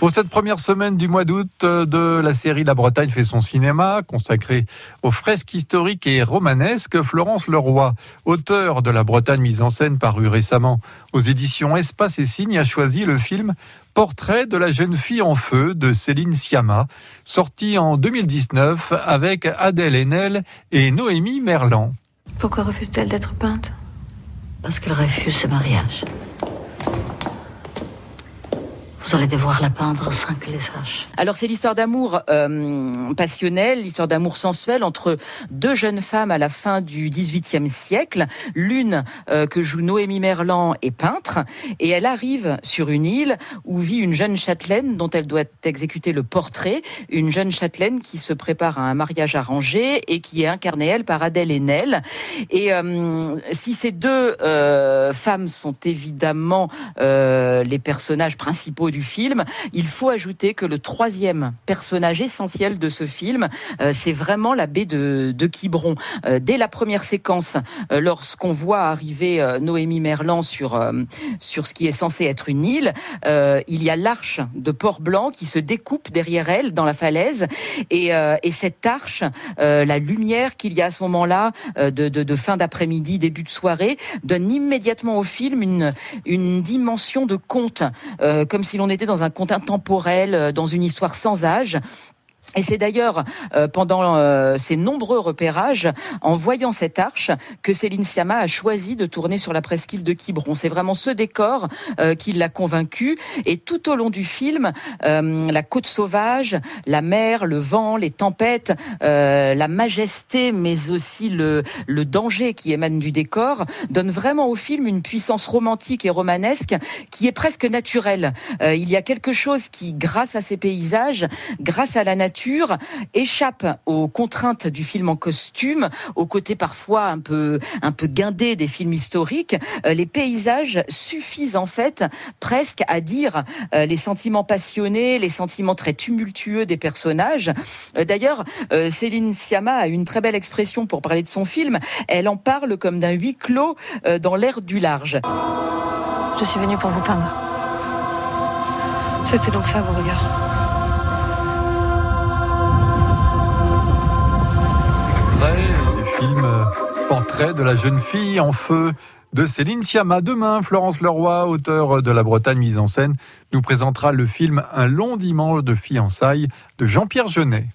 Pour cette première semaine du mois d'août euh, de la série La Bretagne fait son cinéma, consacré aux fresques historiques et romanesques, Florence Leroy, auteur de La Bretagne mise en scène paru récemment aux éditions Espace et Signes, a choisi le film Portrait de la jeune fille en feu de Céline Sciamma, sorti en 2019 avec Adèle Haenel et Noémie Merlan. Pourquoi refuse-t-elle d'être peinte? Parce qu'elle refuse ce mariage. Vous allez devoir la peindre sans que les sache. Alors c'est l'histoire d'amour euh, passionnel, l'histoire d'amour sensuel entre deux jeunes femmes à la fin du XVIIIe siècle. L'une euh, que joue Noémie Merlan est peintre et elle arrive sur une île où vit une jeune châtelaine dont elle doit exécuter le portrait, une jeune châtelaine qui se prépare à un mariage arrangé et qui est incarnée elle par Adèle Haenel. Et euh, si ces deux euh, femmes sont évidemment les personnages principaux du film. Il faut ajouter que le troisième personnage essentiel de ce film, euh, c'est vraiment la baie de, de Quiberon. Euh, dès la première séquence, euh, lorsqu'on voit arriver Noémie Merlan sur sur ce qui est censé être une île, il y a l'arche de Port-Blanc qui se découpe derrière elle dans la falaise et, et cette arche, la lumière qu'il y a à ce moment-là de, de, de fin d'après-midi, début de soirée, donne immédiatement au film une une dimension de conte, comme si l'on on était dans un conte intemporel, euh, dans une histoire sans âge. Et c'est d'ailleurs euh, pendant euh, ces nombreux repérages, en voyant cette arche, que Céline Sciamma a choisi de tourner sur la presqu'île de Quiberon. C'est vraiment ce décor euh, qui l'a convaincu. Et tout au long du film, la côte sauvage, la mer, le vent, les tempêtes, la majesté, mais aussi le, le danger qui émane du décor, donnent vraiment au film une puissance romantique et romanesque qui est presque naturelle. il y a quelque chose qui, grâce à ces paysages, grâce à la nature, échappe aux contraintes du film en costume, au côté parfois un peu un peu guindé des films historiques. Euh, les paysages suffisent en fait presque à dire euh, les sentiments passionnés, les sentiments très tumultueux des personnages. Euh, d'ailleurs, Céline Sciamma a une très belle expression pour parler de son film. Elle en parle comme d'un huis clos dans l'air du large. Je suis venue pour vous peindre. C'était donc ça vos regards. Portrait de la jeune fille en feu de Céline Sciamma. Demain, Florence Leroy, auteur de La Bretagne mise en scène, nous présentera le film Un long dimanche de fiançailles de Jean-Pierre Jeunet.